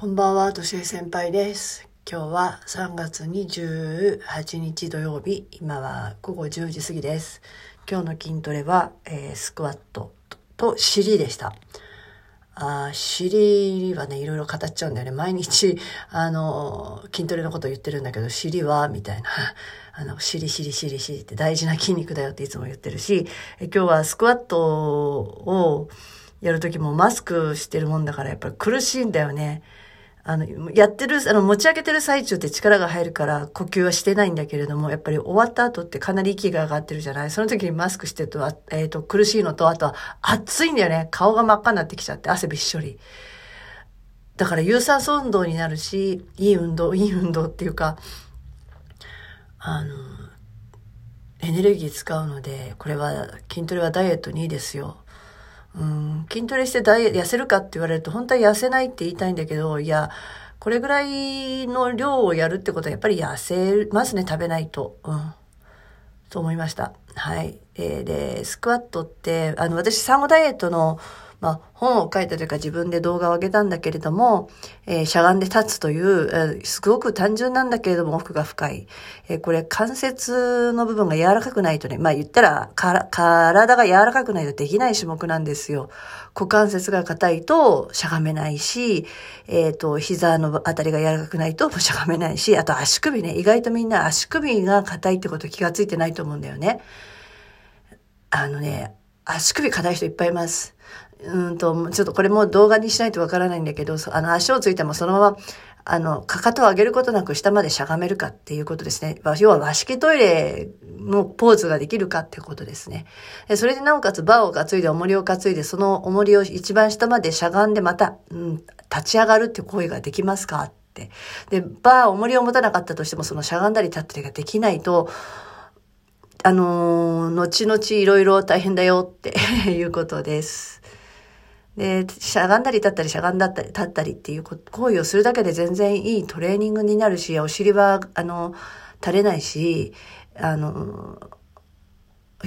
こんばんは、としえ先輩です。今日は3月28日土曜日、今は午後10時過ぎです。今日の筋トレは、えースクワットと尻でした。あ尻はね、いろいろ語っちゃうんだよね。毎日、あの、筋トレのこと言ってるんだけど、尻は、みたいな。あの、尻、尻、尻、尻って大事な筋肉だよっていつも言ってるし、え今日はスクワットをやるときもマスクしてるもんだから、やっぱり苦しいんだよね。あの、やってる、あの、持ち上げてる最中って力が入るから呼吸はしてないんだけれども、やっぱり終わった後ってかなり息が上がってるじゃない？その時にマスクしてると、えっ、と、苦しいのと、あとは暑いんだよね。顔が真っ赤になってきちゃって、汗びっしょり。だから有酸素運動になるし、いい運動、いい運動っていうか、あの、エネルギー使うので、これは、筋トレはダイエットにいいですよ。うん、筋トレしてダイエ痩せるかって言われると、本当は痩せないって言いたいんだけど、いや、これぐらいの量をやるってことはやっぱり痩せますね、食べないと。うん。と思いました。はい。えーで、スクワットって、あの、私、産後ダイエットの、まあ、本を書いたというか自分で動画を上げたんだけれども、えーしゃがんで立つという、えーすごく単純なんだけれども奥が深い。えーこれ関節の部分が柔らかくないとね、まあ言ったらか体が柔らかくないとできない種目なんですよ。股関節が硬いとしゃがめないし、えっ、と、膝のあたりが柔らかくないとしゃがめないし、あと足首ね、意外とみんな足首が硬いってこと気がついてないと思うんだよね。あのね、足首硬い人いっぱいいます。うんと、ちょっとこれも動画にしないとわからないんだけど、あの足をついてもそのまま、あの、かかとを上げることなく下までしゃがめるかっていうことですね。要は和式トイレのポーズができるかっていうことですね。それでなおかつバーを担いで重りを担いで、その重りを一番下までしゃがんでまた、うん、立ち上がるって行為ができますかって。で、バー、重りを持たなかったとしても、そのしゃがんだり立ったりができないと、あのー後々いろいろ大変だよって いうことです。で、しゃがんだり立ったりしゃがんだったり立ったりっていう行為をするだけで全然いいトレーニングになるし、お尻は、あの、垂れないし、あの、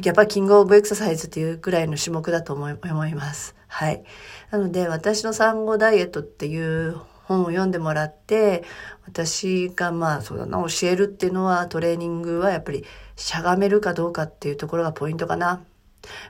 やっぱキングオブエクササイズっていうくらいの種目だと思い思います。はい。なので、私の産後ダイエットっていう本を読んでもらって、私がまあそうだな、教えるっていうのはトレーニングはやっぱりしゃがめるかどうかっていうところがポイントかな。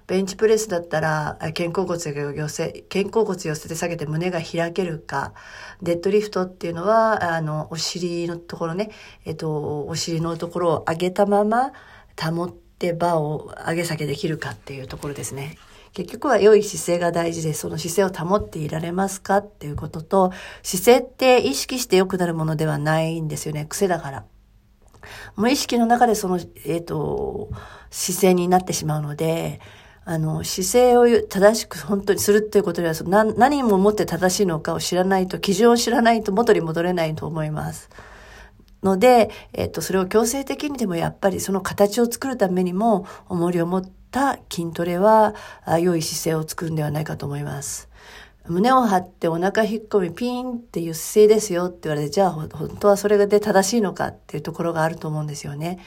ベンチプレスだったら肩甲骨を寄せ、肩甲骨寄せて下げて胸が開けるか。デッドリフトっていうのは、あの、お尻のところね、えっと、お尻のところを上げたまま保ってバーを上げ下げできるかっていうところですね。結局は良い姿勢が大事で、その姿勢を保っていられますかっていうことと、姿勢って意識して良くなるものではないんですよね。癖だから。無意識の中でその、えっ、と、姿勢になってしまうので、あの、姿勢を正しく本当にするっていうことでは、その何ももって正しいのかを知らないと、基準を知らないと元に戻れないと思います。ので、えっ、と、それを強制的にでもやっぱりその形を作るためにも、重りを持った筋トレは、良い姿勢を作るんではないかと思います。胸を張ってお腹引っ込みピーンっていう姿勢ですよって言われて、じゃあ本当はそれで正しいのかっていうところがあると思うんですよね。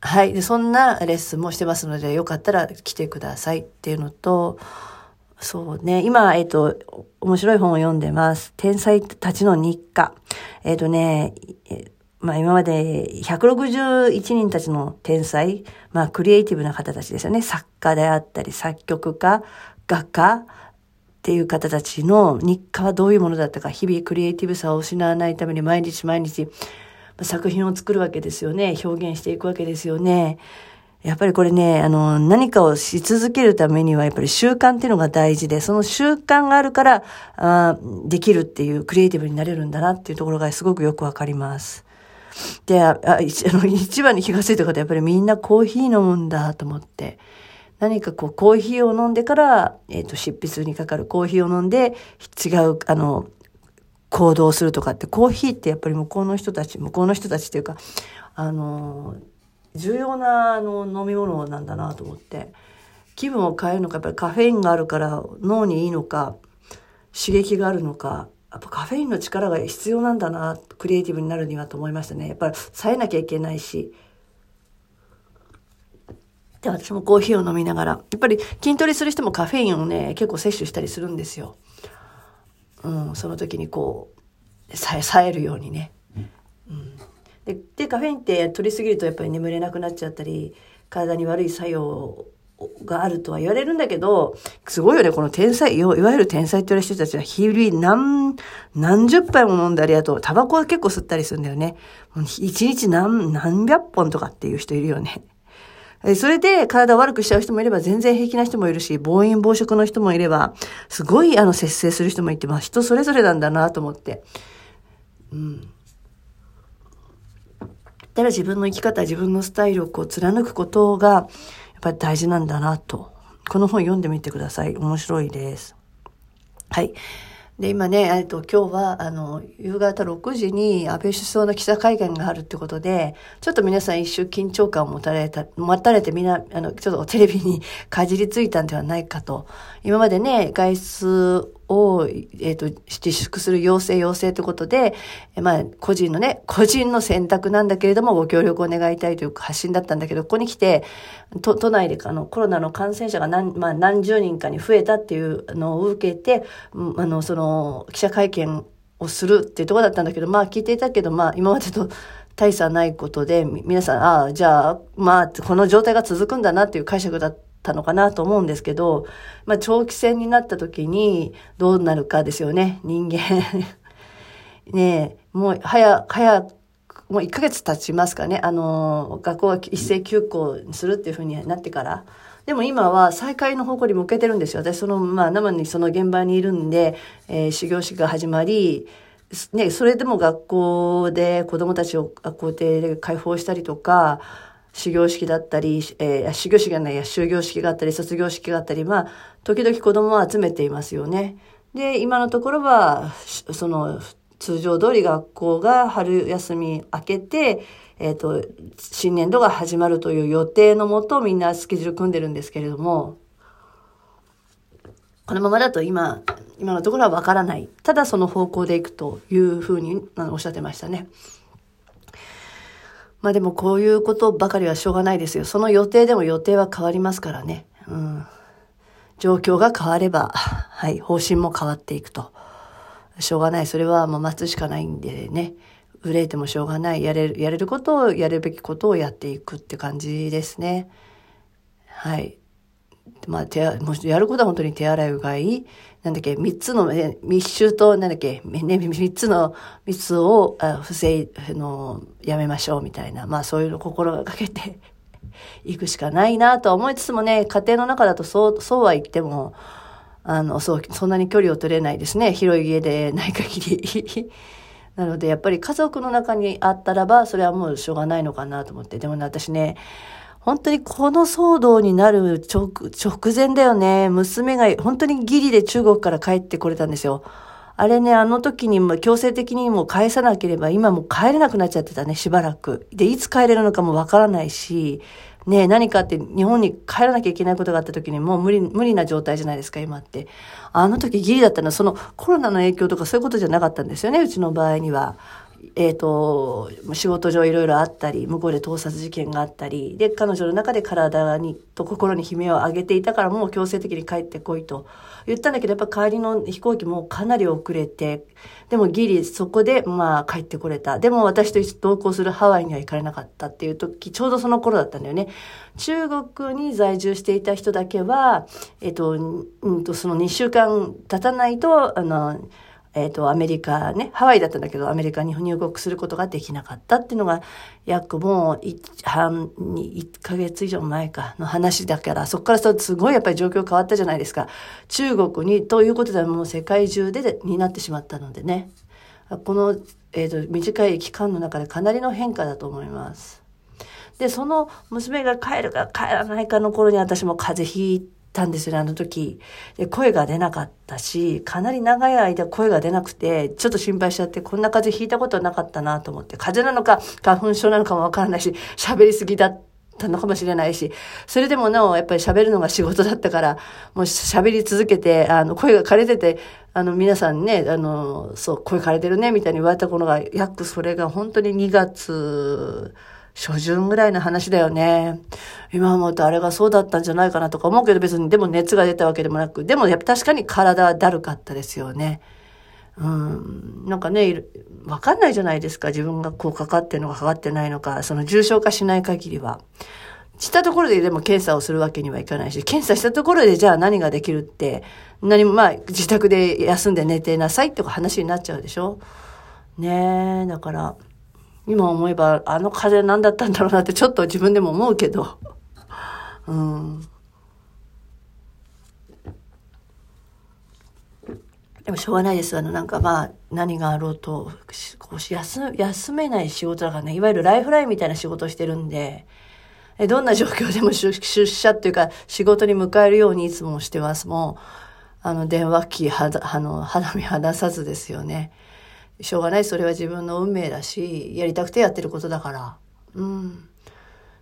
はい。で、そんなレッスンもしてますので、よかったら来てくださいっていうのと、そうね。今、えっ、と、面白い本を読んでます。天才たちの日課。えっ、とね、まあ今まで161人たちの天才、まあクリエイティブな方たちですよね。作家であったり、作曲家、画家っていう方たちの日課はどういうものだったか、日々クリエイティブさを失わないために毎日毎日作品を作るわけですよね。表現していくわけですよね。やっぱりこれね、あの、何かをし続けるためには、やっぱり習慣っていうのが大事で、その習慣があるから、あできるっていう、クリエイティブになれるんだなっていうところがすごくよくわかります。で、ああ一あの一番に気がついた方やっぱりみんなコーヒー飲むんだと思って。何かこう、コーヒーを飲んでから、えっ、と、執筆にかかるコーヒーを飲んで、違う、あの、行動するとかって、コーヒーってやっぱり向こうの人たち、向こうの人たちっていうか、あの、重要なあの飲み物なんだなと思って、気分を変えるのか、やっぱりカフェインがあるから脳にいいのか、刺激があるのか、やっぱカフェインの力が必要なんだな、クリエイティブになるにはと思いましたね。やっぱり冴えなきゃいけないし。で、私もコーヒーを飲みながら、やっぱり筋トレする人もカフェインをね、結構摂取したりするんですよ。うん、その時にこう、さえるようにね。うん、ででカフェインって取りすぎるとやっぱり眠れなくなっちゃったり体に悪い作用があるとは言われるんだけど、すごいよね、この天才、いわゆる天才って言われる人たちは日々何、何十杯も飲んだり、あと、タバコは結構吸ったりするんだよね。一日何、何百本とかっていう人いるよね。それで体を悪くしちゃう人もいれば全然平気な人もいるし、暴飲暴食の人もいれば、すごいあの節制する人もいて、まあ人それぞれなんだなと思って。うん。ただ自分の生き方、自分のスタイルをこう貫くことが、やっぱり大事なんだなと。この本読んでみてください。面白いです。はい。で、今ね、えっと、今日は、あの、夕方6時に安倍首相の記者会見があるってことで、ちょっと皆さん一瞬緊張感を持たれた、持たれてみんな、あの、ちょっとテレビにかじりついたんではないかと。今までね、外出を、えっ、ー、と、自粛する要請要請ということで、まあ、個人のね、個人の選択なんだけれども、ご協力を願いたいという発信だったんだけど、ここに来て、都都内であのコロナの感染者が何,、まあ、何十人かに増えたっていうのを受けて、あの、その、記者会見をするっていうところだったんだけど、まあ、聞いていたけど、まあ、今までと、大差ないことで、皆さん、ああ、じゃあ、まあ、この状態が続くんだなっていう解釈だったたのかなと思うんですけど、まあ、長期戦になった時にどうなるかですよね、人間。ねもう早、早、もう1ヶ月経ちますかね。あの、学校は一斉休校にするっていうふうになってから。でも今は再開の方向に向けてるんですよ。私その、まあ生にその現場にいるんで、えー、始業式が始まり、ね、それでも学校で子供たちを学校で解放したりとか、始業式だったり、えー、始業式がないや、終業式があったり、卒業式があったり、まあ、時々子供を集めていますよね。で、今のところは、その、通常通り学校が春休み明けて、えっ、ー、と、新年度が始まるという予定のもと、みんなスケジュール組んでるんですけれども、このままだと今、今のところはわからない。ただその方向でいくというふうにおっしゃってましたね。まあでもこういうことばかりはしょうがないですよ。その予定でも予定は変わりますからね。うん。状況が変われば、はい、方針も変わっていくと。しょうがない。それはもう待つしかないんでね。憂いてもしょうがない。やれる、やれることを、やるべきことをやっていくって感じですね。はい。まあ、手、もしやることは本当に手洗いうがい、なんだっけ、三つの、密集と、なんだっけ、ね、三つの密をあ防い、の、やめましょうみたいな、まあそういうの心がけて いくしかないなと思いつつもね、家庭の中だとそう、そうは言っても、あの、そう、そんなに距離を取れないですね。広い家でない限り。なので、やっぱり家族の中にあったらば、それはもうしょうがないのかなと思って。でもね、私ね、本当にこの騒動になる直前だよね。娘が本当にギリで中国から帰ってこれたんですよ。あれね、あの時にも強制的にも返さなければ今も帰れなくなっちゃってたね、しばらく。で、いつ帰れるのかもわからないし、ね何かって日本に帰らなきゃいけないことがあった時にもう無理、無理な状態じゃないですか、今って。あの時ギリだったのは、そのコロナの影響とかそういうことじゃなかったんですよね、うちの場合には。えっ、ー、と、仕事上いろいろあったり、向こうで盗撮事件があったり、で、彼女の中で体に、と心に悲鳴を上げていたからもう強制的に帰ってこいと言ったんだけど、やっぱ帰りの飛行機もかなり遅れて、でもギリそこで、まあ帰ってこれた。でも私と同行するハワイには行かれなかったっていう時、ちょうどその頃だったんだよね。中国に在住していた人だけは、えっ、ー、と、うんと、その2週間経たないと、あの、えっ、ー、と、アメリカね、ハワイだったんだけど、アメリカに入国することができなかったっていうのが、約もう1、半に1ヶ月以上前かの話だから、そこからすごいやっぱり状況変わったじゃないですか。中国に、ということでもう世界中でになってしまったのでね。この、えっ、ー、と、短い期間の中でかなりの変化だと思います。で、その娘が帰るか帰らないかの頃に私も風邪ひいて、たんですよね、あの時。で、声が出なかったし、かなり長い間声が出なくて、ちょっと心配しちゃって、こんな風邪ひいたことなかったなと思って、風邪なのか花粉症なのかもわからないし、喋りすぎだったのかもしれないし、それでもなお、やっぱり喋るのが仕事だったから、もう喋り続けて、あの、声が枯れてて、あの、皆さんね、あの、そう、声枯れてるね、みたいに言われた頃が、約それが本当に2月、初旬ぐらいの話だよね。今思うとあれがそうだったんじゃないかなとか思うけど別にでも熱が出たわけでもなく、でもやっぱ確かに体はだるかったですよね。うん、なんかね、わかんないじゃないですか。自分がこうかかってるのかかかってないのか、その重症化しない限りは。したところででも検査をするわけにはいかないし、検査したところでじゃあ何ができるって、何もまあ自宅で休んで寝てなさいって話になっちゃうでしょねえ、だから、今思えばあの風何だったんだろうなってちょっと自分でも思うけど、うん。でもしょうがないです。あの、なんかまあ、何があろうと、こう休、休めない仕事だからね、いわゆるライフラインみたいな仕事をしてるんで、えどんな状況でも 出社っていうか仕事に迎えるようにいつもしてます。もう、あの、電話機、はあの、肌身離さずですよね。しょうがない。それは自分の運命だし、やりたくてやってることだから。うん。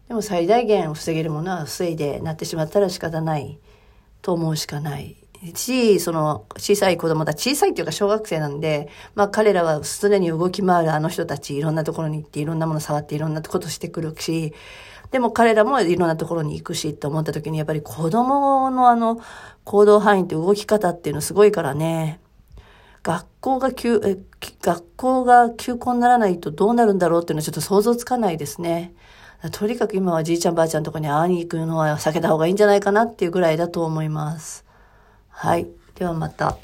でも最大限防げるものは防いでなってしまったら仕方ないと思うしかない。し、その小さい子供たち、小さいっていうか小学生なんで、まあ彼らは常に動き回るあの人たち、いろんなところに行っていろんなもの触っていろんなことしてくるし、でも彼らもいろんなところに行くしって思った時にやっぱり子供のあの行動範囲って動き方っていうのすごいからね。学校が休、え、学校が休校にならないとどうなるんだろうっていうのはちょっと想像つかないですね。とにかく今はじいちゃんばあちゃんとかに会いに行くのは避けた方がいいんじゃないかなっていうぐらいだと思います。はい。ではまた。